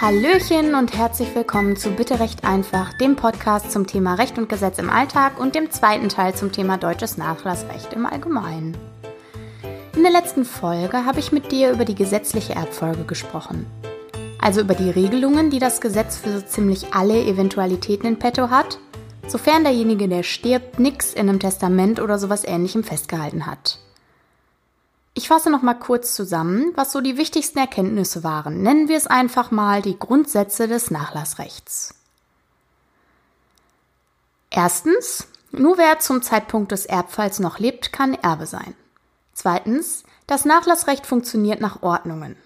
Hallöchen und herzlich willkommen zu Bitte Recht einfach, dem Podcast zum Thema Recht und Gesetz im Alltag und dem zweiten Teil zum Thema deutsches Nachlassrecht im Allgemeinen. In der letzten Folge habe ich mit dir über die gesetzliche Erbfolge gesprochen. Also über die Regelungen, die das Gesetz für so ziemlich alle Eventualitäten in petto hat, sofern derjenige, der stirbt, nichts in einem Testament oder sowas ähnlichem festgehalten hat. Ich fasse noch mal kurz zusammen, was so die wichtigsten Erkenntnisse waren. Nennen wir es einfach mal die Grundsätze des Nachlassrechts. Erstens, nur wer zum Zeitpunkt des Erbfalls noch lebt, kann Erbe sein. Zweitens, das Nachlassrecht funktioniert nach Ordnungen.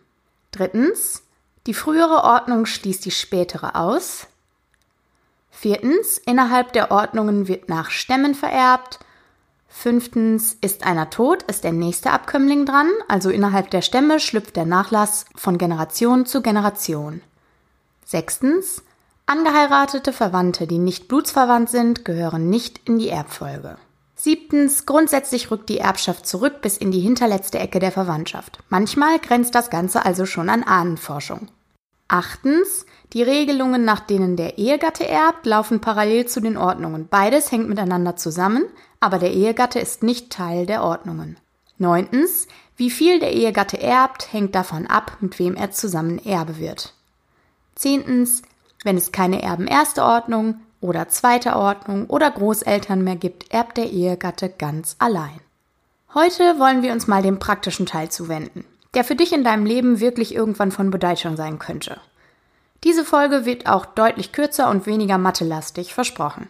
Drittens, die frühere Ordnung schließt die spätere aus. Viertens, innerhalb der Ordnungen wird nach Stämmen vererbt. Fünftens, ist einer tot, ist der nächste Abkömmling dran, also innerhalb der Stämme schlüpft der Nachlass von Generation zu Generation. Sechstens, angeheiratete Verwandte, die nicht blutsverwandt sind, gehören nicht in die Erbfolge. Siebtens, grundsätzlich rückt die Erbschaft zurück bis in die hinterletzte Ecke der Verwandtschaft. Manchmal grenzt das Ganze also schon an Ahnenforschung. Achtens, die Regelungen, nach denen der Ehegatte erbt, laufen parallel zu den Ordnungen. Beides hängt miteinander zusammen, aber der Ehegatte ist nicht Teil der Ordnungen. Neuntens, wie viel der Ehegatte erbt, hängt davon ab, mit wem er zusammen Erbe wird. Zehntens, wenn es keine Erben erster Ordnung oder zweiter Ordnung oder Großeltern mehr gibt, erbt der Ehegatte ganz allein. Heute wollen wir uns mal dem praktischen Teil zuwenden, der für dich in deinem Leben wirklich irgendwann von Bedeutung sein könnte. Diese Folge wird auch deutlich kürzer und weniger mathelastig versprochen.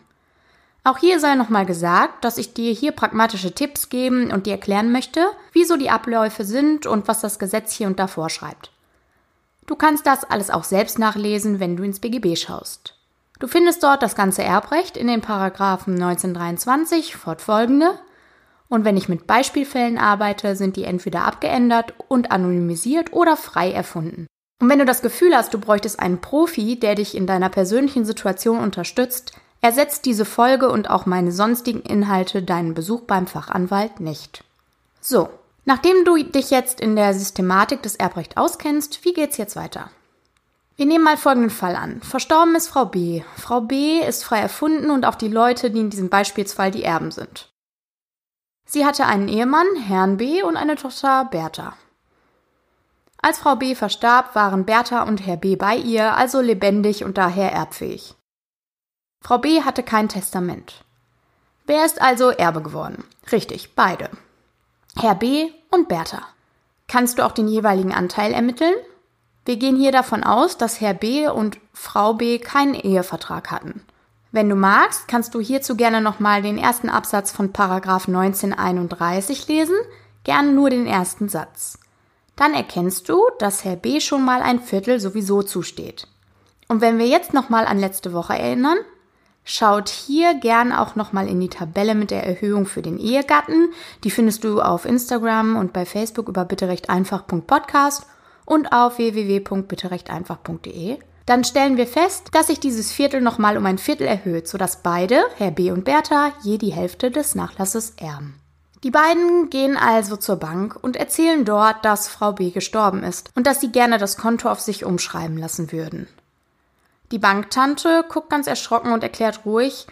Auch hier sei nochmal gesagt, dass ich dir hier pragmatische Tipps geben und dir erklären möchte, wieso die Abläufe sind und was das Gesetz hier und da vorschreibt. Du kannst das alles auch selbst nachlesen, wenn du ins BGB schaust. Du findest dort das ganze Erbrecht in den Paragraphen 1923 fortfolgende und wenn ich mit Beispielfällen arbeite, sind die entweder abgeändert und anonymisiert oder frei erfunden. Und wenn du das Gefühl hast, du bräuchtest einen Profi, der dich in deiner persönlichen Situation unterstützt, ersetzt diese Folge und auch meine sonstigen Inhalte deinen Besuch beim Fachanwalt nicht. So, nachdem du dich jetzt in der Systematik des Erbrecht auskennst, wie geht's jetzt weiter? Wir nehmen mal folgenden Fall an. Verstorben ist Frau B. Frau B ist frei erfunden und auch die Leute, die in diesem Beispielsfall die Erben sind. Sie hatte einen Ehemann, Herrn B. und eine Tochter, Bertha. Als Frau B. verstarb, waren Bertha und Herr B. bei ihr, also lebendig und daher erbfähig. Frau B. hatte kein Testament. Wer ist also Erbe geworden? Richtig, beide. Herr B. und Bertha. Kannst du auch den jeweiligen Anteil ermitteln? Wir gehen hier davon aus, dass Herr B. und Frau B. keinen Ehevertrag hatten. Wenn du magst, kannst du hierzu gerne nochmal den ersten Absatz von Paragraph 1931 lesen, gern nur den ersten Satz dann erkennst du, dass Herr B schon mal ein Viertel sowieso zusteht. Und wenn wir jetzt nochmal an letzte Woche erinnern, schaut hier gern auch nochmal in die Tabelle mit der Erhöhung für den Ehegatten. Die findest du auf Instagram und bei Facebook über bitterechteinfach.podcast und auf www.bitterechteinfach.de. Dann stellen wir fest, dass sich dieses Viertel nochmal um ein Viertel erhöht, sodass beide, Herr B und Bertha, je die Hälfte des Nachlasses erben. Die beiden gehen also zur Bank und erzählen dort, dass Frau B gestorben ist und dass sie gerne das Konto auf sich umschreiben lassen würden. Die Banktante guckt ganz erschrocken und erklärt ruhig,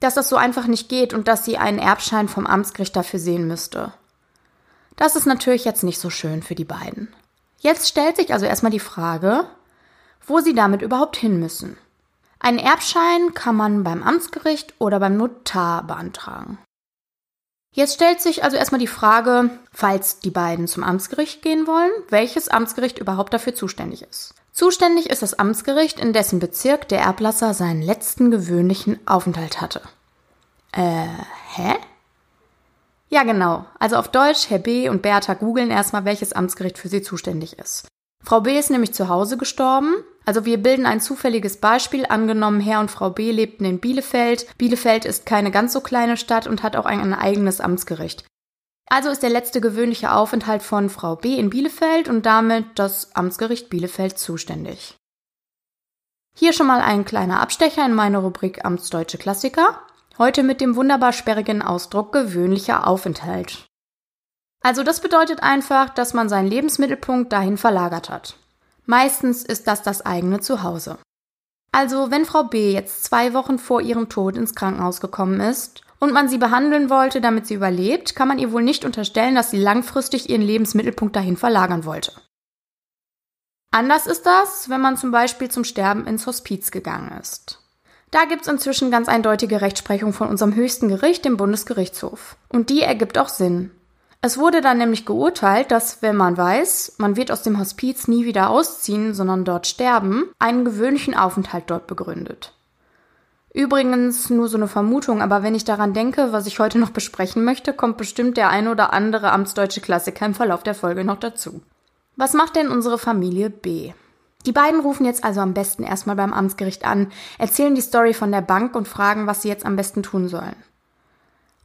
dass das so einfach nicht geht und dass sie einen Erbschein vom Amtsgericht dafür sehen müsste. Das ist natürlich jetzt nicht so schön für die beiden. Jetzt stellt sich also erstmal die Frage, wo sie damit überhaupt hin müssen. Einen Erbschein kann man beim Amtsgericht oder beim Notar beantragen. Jetzt stellt sich also erstmal die Frage, falls die beiden zum Amtsgericht gehen wollen, welches Amtsgericht überhaupt dafür zuständig ist. Zuständig ist das Amtsgericht, in dessen Bezirk der Erblasser seinen letzten gewöhnlichen Aufenthalt hatte. Äh, hä? Ja, genau. Also auf Deutsch, Herr B. und Bertha googeln erstmal, welches Amtsgericht für sie zuständig ist. Frau B. ist nämlich zu Hause gestorben. Also wir bilden ein zufälliges Beispiel. Angenommen, Herr und Frau B. lebten in Bielefeld. Bielefeld ist keine ganz so kleine Stadt und hat auch ein, eigenes Amtsgericht. Also ist der letzte gewöhnliche Aufenthalt von Frau B. in Bielefeld und damit das Amtsgericht Bielefeld zuständig. Hier schon mal ein kleiner Abstecher in meine Rubrik Amtsdeutsche Klassiker. Heute mit dem wunderbar sperrigen Ausdruck gewöhnlicher Aufenthalt. Also das bedeutet einfach, dass man seinen Lebensmittelpunkt dahin verlagert hat. Meistens ist das das eigene Zuhause. Also, wenn Frau B jetzt zwei Wochen vor ihrem Tod ins Krankenhaus gekommen ist und man sie behandeln wollte, damit sie überlebt, kann man ihr wohl nicht unterstellen, dass sie langfristig ihren Lebensmittelpunkt dahin verlagern wollte. Anders ist das, wenn man zum Beispiel zum Sterben ins Hospiz gegangen ist. Da gibt's inzwischen ganz eindeutige Rechtsprechung von unserem höchsten Gericht, dem Bundesgerichtshof. Und die ergibt auch Sinn. Es wurde dann nämlich geurteilt, dass wenn man weiß, man wird aus dem Hospiz nie wieder ausziehen, sondern dort sterben, einen gewöhnlichen Aufenthalt dort begründet. Übrigens nur so eine Vermutung, aber wenn ich daran denke, was ich heute noch besprechen möchte, kommt bestimmt der ein oder andere amtsdeutsche Klassiker im Verlauf der Folge noch dazu. Was macht denn unsere Familie B? Die beiden rufen jetzt also am besten erstmal beim Amtsgericht an, erzählen die Story von der Bank und fragen, was sie jetzt am besten tun sollen.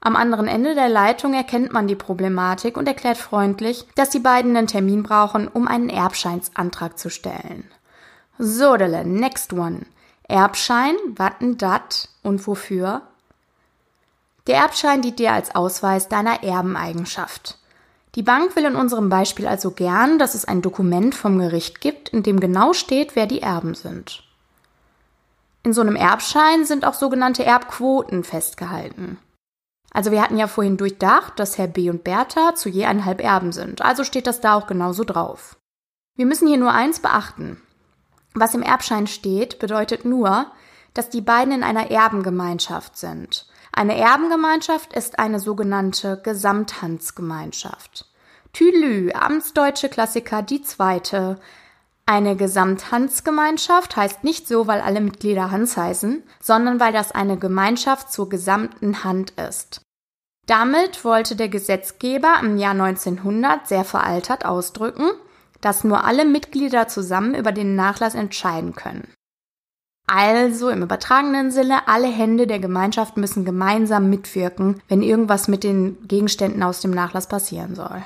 Am anderen Ende der Leitung erkennt man die Problematik und erklärt freundlich, dass die beiden einen Termin brauchen, um einen Erbscheinsantrag zu stellen. So, Dele, next one. Erbschein, watten dat und wofür? Der Erbschein dient dir als Ausweis deiner Erbeneigenschaft. Die Bank will in unserem Beispiel also gern, dass es ein Dokument vom Gericht gibt, in dem genau steht, wer die Erben sind. In so einem Erbschein sind auch sogenannte Erbquoten festgehalten. Also wir hatten ja vorhin durchdacht, dass Herr B und Bertha zu je eineinhalb Erben sind, also steht das da auch genauso drauf. Wir müssen hier nur eins beachten. Was im Erbschein steht, bedeutet nur, dass die beiden in einer Erbengemeinschaft sind. Eine Erbengemeinschaft ist eine sogenannte Gesamthandsgemeinschaft. Tülü, amtsdeutsche Klassiker, die zweite. Eine Gesamthandsgemeinschaft heißt nicht so, weil alle Mitglieder Hans heißen, sondern weil das eine Gemeinschaft zur gesamten Hand ist. Damit wollte der Gesetzgeber im Jahr 1900 sehr veraltert ausdrücken, dass nur alle Mitglieder zusammen über den Nachlass entscheiden können. Also im übertragenen Sinne, alle Hände der Gemeinschaft müssen gemeinsam mitwirken, wenn irgendwas mit den Gegenständen aus dem Nachlass passieren soll.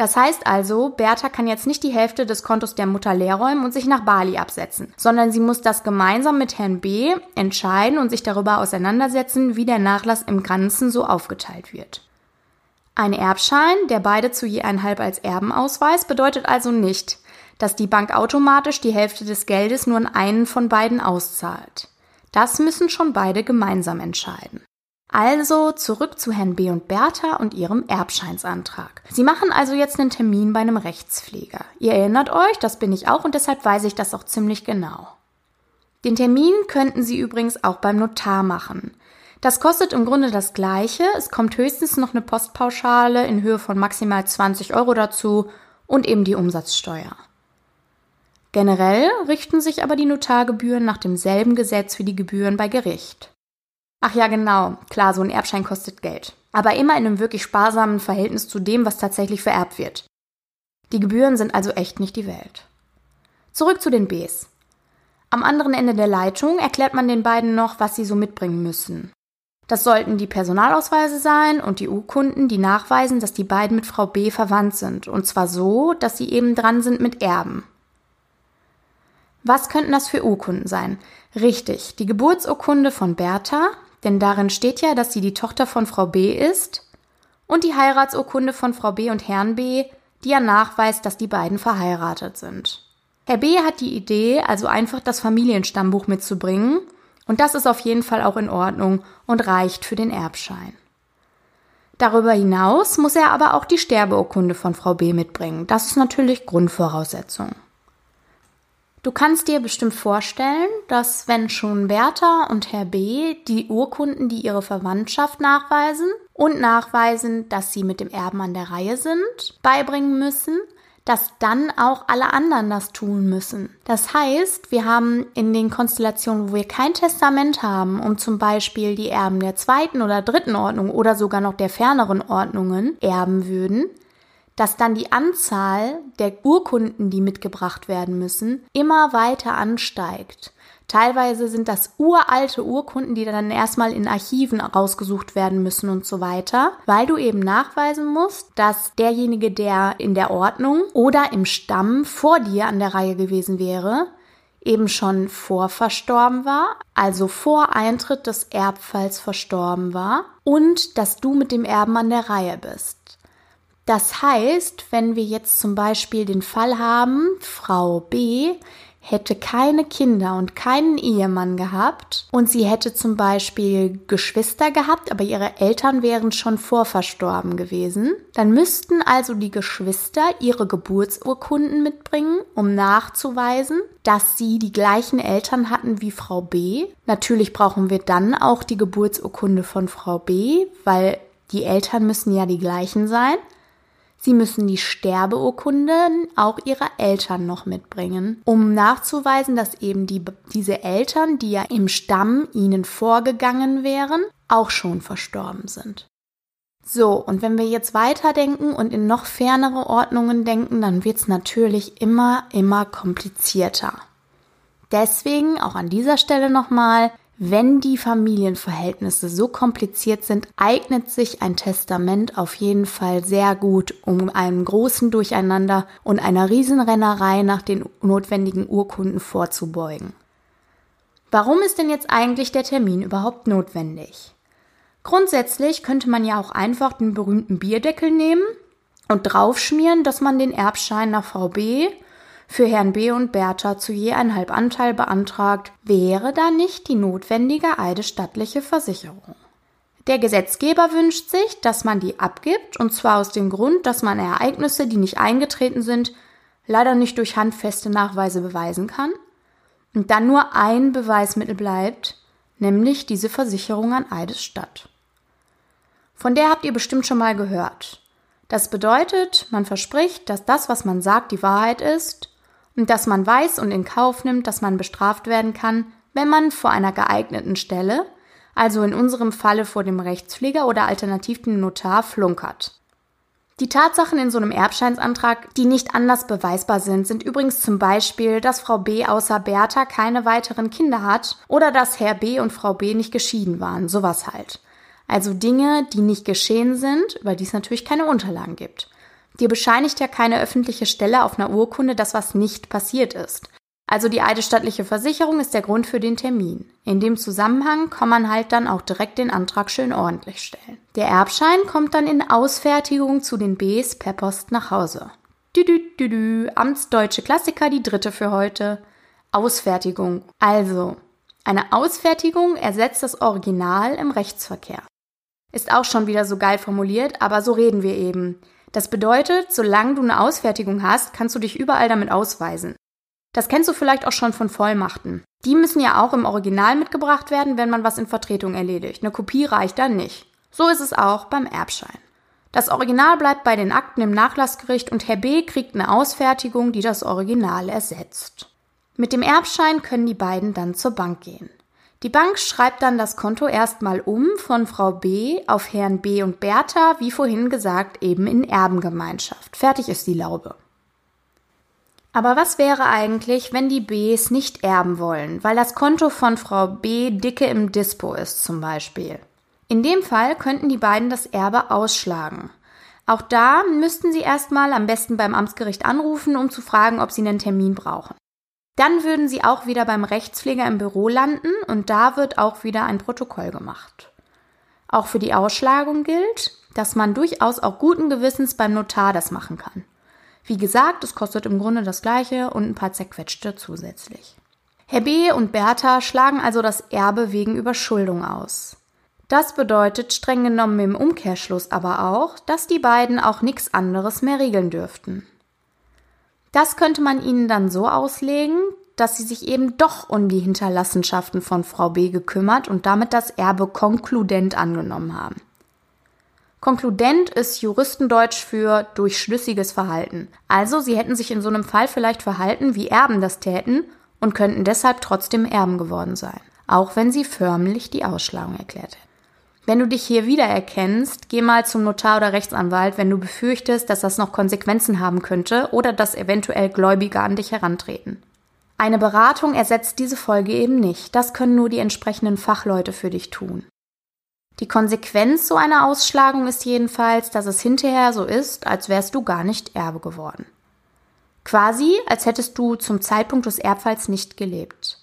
Das heißt also, Bertha kann jetzt nicht die Hälfte des Kontos der Mutter leerräumen und sich nach Bali absetzen, sondern sie muss das gemeinsam mit Herrn B entscheiden und sich darüber auseinandersetzen, wie der Nachlass im Ganzen so aufgeteilt wird. Ein Erbschein, der beide zu je einhalb als Erben ausweist, bedeutet also nicht, dass die Bank automatisch die Hälfte des Geldes nur an einen von beiden auszahlt. Das müssen schon beide gemeinsam entscheiden. Also zurück zu Herrn B. und Bertha und ihrem Erbscheinsantrag. Sie machen also jetzt einen Termin bei einem Rechtspfleger. Ihr erinnert euch, das bin ich auch und deshalb weiß ich das auch ziemlich genau. Den Termin könnten Sie übrigens auch beim Notar machen. Das kostet im Grunde das Gleiche. Es kommt höchstens noch eine Postpauschale in Höhe von maximal 20 Euro dazu und eben die Umsatzsteuer. Generell richten sich aber die Notargebühren nach demselben Gesetz wie die Gebühren bei Gericht. Ach ja, genau, klar, so ein Erbschein kostet Geld. Aber immer in einem wirklich sparsamen Verhältnis zu dem, was tatsächlich vererbt wird. Die Gebühren sind also echt nicht die Welt. Zurück zu den Bs. Am anderen Ende der Leitung erklärt man den beiden noch, was sie so mitbringen müssen. Das sollten die Personalausweise sein und die Urkunden, die nachweisen, dass die beiden mit Frau B verwandt sind. Und zwar so, dass sie eben dran sind mit Erben. Was könnten das für Urkunden sein? Richtig, die Geburtsurkunde von Bertha, denn darin steht ja, dass sie die Tochter von Frau B ist, und die Heiratsurkunde von Frau B und Herrn B, die ja nachweist, dass die beiden verheiratet sind. Herr B hat die Idee, also einfach das Familienstammbuch mitzubringen und das ist auf jeden Fall auch in Ordnung und reicht für den Erbschein. Darüber hinaus muss er aber auch die Sterbeurkunde von Frau B mitbringen. Das ist natürlich Grundvoraussetzung. Du kannst dir bestimmt vorstellen, dass wenn schon Bertha und Herr B die Urkunden, die ihre Verwandtschaft nachweisen und nachweisen, dass sie mit dem Erben an der Reihe sind, beibringen müssen, dass dann auch alle anderen das tun müssen. Das heißt, wir haben in den Konstellationen, wo wir kein Testament haben, um zum Beispiel die Erben der zweiten oder dritten Ordnung oder sogar noch der ferneren Ordnungen erben würden, dass dann die Anzahl der Urkunden, die mitgebracht werden müssen, immer weiter ansteigt. Teilweise sind das uralte Urkunden, die dann erstmal in Archiven rausgesucht werden müssen und so weiter, weil du eben nachweisen musst, dass derjenige, der in der Ordnung oder im Stamm vor dir an der Reihe gewesen wäre, eben schon vor verstorben war, also vor Eintritt des Erbfalls verstorben war und dass du mit dem Erben an der Reihe bist. Das heißt, wenn wir jetzt zum Beispiel den Fall haben, Frau B hätte keine Kinder und keinen Ehemann gehabt und sie hätte zum Beispiel Geschwister gehabt, aber ihre Eltern wären schon vorverstorben gewesen, dann müssten also die Geschwister ihre Geburtsurkunden mitbringen, um nachzuweisen, dass sie die gleichen Eltern hatten wie Frau B. Natürlich brauchen wir dann auch die Geburtsurkunde von Frau B, weil die Eltern müssen ja die gleichen sein. Sie müssen die Sterbeurkunden auch ihrer Eltern noch mitbringen, um nachzuweisen, dass eben die, diese Eltern, die ja im Stamm ihnen vorgegangen wären, auch schon verstorben sind. So, und wenn wir jetzt weiterdenken und in noch fernere Ordnungen denken, dann wird es natürlich immer, immer komplizierter. Deswegen auch an dieser Stelle nochmal, wenn die Familienverhältnisse so kompliziert sind, eignet sich ein Testament auf jeden Fall sehr gut, um einem großen Durcheinander und einer Riesenrennerei nach den notwendigen Urkunden vorzubeugen. Warum ist denn jetzt eigentlich der Termin überhaupt notwendig? Grundsätzlich könnte man ja auch einfach den berühmten Bierdeckel nehmen und draufschmieren, dass man den Erbschein nach VB für Herrn B. und Bertha zu je ein Halbanteil beantragt, wäre da nicht die notwendige eidesstattliche Versicherung. Der Gesetzgeber wünscht sich, dass man die abgibt, und zwar aus dem Grund, dass man Ereignisse, die nicht eingetreten sind, leider nicht durch handfeste Nachweise beweisen kann, und dann nur ein Beweismittel bleibt, nämlich diese Versicherung an Eidesstatt. Von der habt ihr bestimmt schon mal gehört. Das bedeutet, man verspricht, dass das, was man sagt, die Wahrheit ist dass man weiß und in Kauf nimmt, dass man bestraft werden kann, wenn man vor einer geeigneten Stelle, also in unserem Falle vor dem Rechtspfleger oder alternativ dem Notar, flunkert. Die Tatsachen in so einem Erbscheinsantrag, die nicht anders beweisbar sind, sind übrigens zum Beispiel, dass Frau B außer Bertha keine weiteren Kinder hat oder dass Herr B und Frau B nicht geschieden waren, sowas halt. Also Dinge, die nicht geschehen sind, über die es natürlich keine Unterlagen gibt. Dir bescheinigt ja keine öffentliche Stelle auf einer Urkunde das, was nicht passiert ist. Also die eidesstattliche Versicherung ist der Grund für den Termin. In dem Zusammenhang kann man halt dann auch direkt den Antrag schön ordentlich stellen. Der Erbschein kommt dann in Ausfertigung zu den Bs per Post nach Hause. Düdü, düdü, Amtsdeutsche Klassiker, die dritte für heute. Ausfertigung. Also, eine Ausfertigung ersetzt das Original im Rechtsverkehr. Ist auch schon wieder so geil formuliert, aber so reden wir eben. Das bedeutet, solange du eine Ausfertigung hast, kannst du dich überall damit ausweisen. Das kennst du vielleicht auch schon von Vollmachten. Die müssen ja auch im Original mitgebracht werden, wenn man was in Vertretung erledigt. Eine Kopie reicht dann nicht. So ist es auch beim Erbschein. Das Original bleibt bei den Akten im Nachlassgericht und Herr B kriegt eine Ausfertigung, die das Original ersetzt. Mit dem Erbschein können die beiden dann zur Bank gehen. Die Bank schreibt dann das Konto erstmal um von Frau B auf Herrn B und Bertha, wie vorhin gesagt, eben in Erbengemeinschaft. Fertig ist die Laube. Aber was wäre eigentlich, wenn die Bs nicht erben wollen, weil das Konto von Frau B dicke im Dispo ist zum Beispiel? In dem Fall könnten die beiden das Erbe ausschlagen. Auch da müssten sie erstmal am besten beim Amtsgericht anrufen, um zu fragen, ob sie einen Termin brauchen. Dann würden Sie auch wieder beim Rechtspfleger im Büro landen und da wird auch wieder ein Protokoll gemacht. Auch für die Ausschlagung gilt, dass man durchaus auch guten Gewissens beim Notar das machen kann. Wie gesagt, es kostet im Grunde das gleiche und ein paar zerquetschte zusätzlich. Herr B. und Bertha schlagen also das Erbe wegen Überschuldung aus. Das bedeutet streng genommen im Umkehrschluss aber auch, dass die beiden auch nichts anderes mehr regeln dürften. Das könnte man ihnen dann so auslegen, dass sie sich eben doch um die Hinterlassenschaften von Frau B gekümmert und damit das Erbe konkludent angenommen haben. Konkludent ist Juristendeutsch für durchschlüssiges Verhalten. Also sie hätten sich in so einem Fall vielleicht verhalten, wie Erben das täten und könnten deshalb trotzdem Erben geworden sein, auch wenn sie förmlich die Ausschlagung erklärt hätten. Wenn du dich hier wiedererkennst, geh mal zum Notar oder Rechtsanwalt, wenn du befürchtest, dass das noch Konsequenzen haben könnte oder dass eventuell Gläubiger an dich herantreten. Eine Beratung ersetzt diese Folge eben nicht. Das können nur die entsprechenden Fachleute für dich tun. Die Konsequenz so einer Ausschlagung ist jedenfalls, dass es hinterher so ist, als wärst du gar nicht Erbe geworden. Quasi, als hättest du zum Zeitpunkt des Erbfalls nicht gelebt.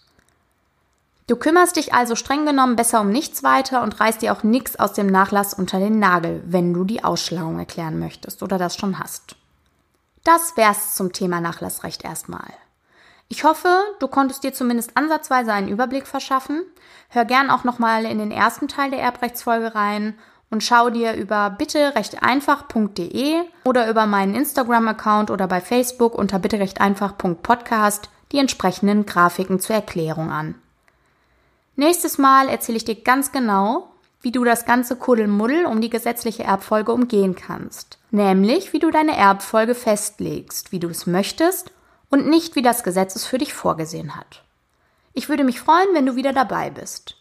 Du kümmerst dich also streng genommen besser um nichts weiter und reißt dir auch nichts aus dem Nachlass unter den Nagel, wenn du die Ausschlagung erklären möchtest oder das schon hast. Das wär's zum Thema Nachlassrecht erstmal. Ich hoffe, du konntest dir zumindest ansatzweise einen Überblick verschaffen. Hör gern auch nochmal in den ersten Teil der Erbrechtsfolge rein und schau dir über bitterechteinfach.de oder über meinen Instagram-Account oder bei Facebook unter bitterechteinfach.podcast die entsprechenden Grafiken zur Erklärung an. Nächstes Mal erzähle ich dir ganz genau, wie du das ganze Kuddelmuddel um die gesetzliche Erbfolge umgehen kannst. Nämlich, wie du deine Erbfolge festlegst, wie du es möchtest und nicht, wie das Gesetz es für dich vorgesehen hat. Ich würde mich freuen, wenn du wieder dabei bist.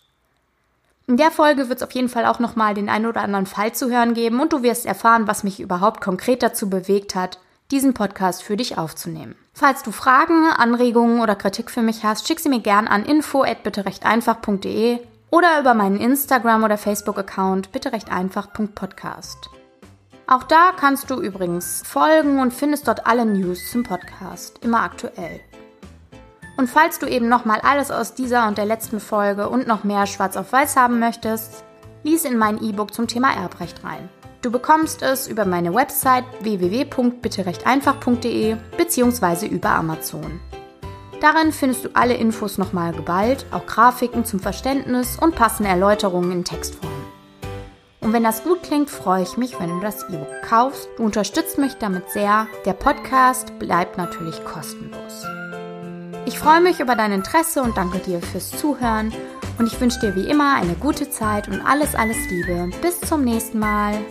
In der Folge wird es auf jeden Fall auch nochmal den einen oder anderen Fall zu hören geben und du wirst erfahren, was mich überhaupt konkret dazu bewegt hat, diesen Podcast für dich aufzunehmen. Falls du Fragen, Anregungen oder Kritik für mich hast, schick sie mir gern an info@bitterechteinfach.de oder über meinen Instagram oder Facebook Account bitterechteinfach.podcast. Auch da kannst du übrigens folgen und findest dort alle News zum Podcast, immer aktuell. Und falls du eben nochmal alles aus dieser und der letzten Folge und noch mehr schwarz auf weiß haben möchtest, lies in mein E-Book zum Thema Erbrecht rein. Du bekommst es über meine Website www.bitterechteinfach.de bzw. über Amazon. Darin findest du alle Infos nochmal geballt, auch Grafiken zum Verständnis und passende Erläuterungen in Textform. Und wenn das gut klingt, freue ich mich, wenn du das E-Book kaufst. Du unterstützt mich damit sehr. Der Podcast bleibt natürlich kostenlos. Ich freue mich über dein Interesse und danke dir fürs Zuhören. Und ich wünsche dir wie immer eine gute Zeit und alles, alles Liebe. Bis zum nächsten Mal.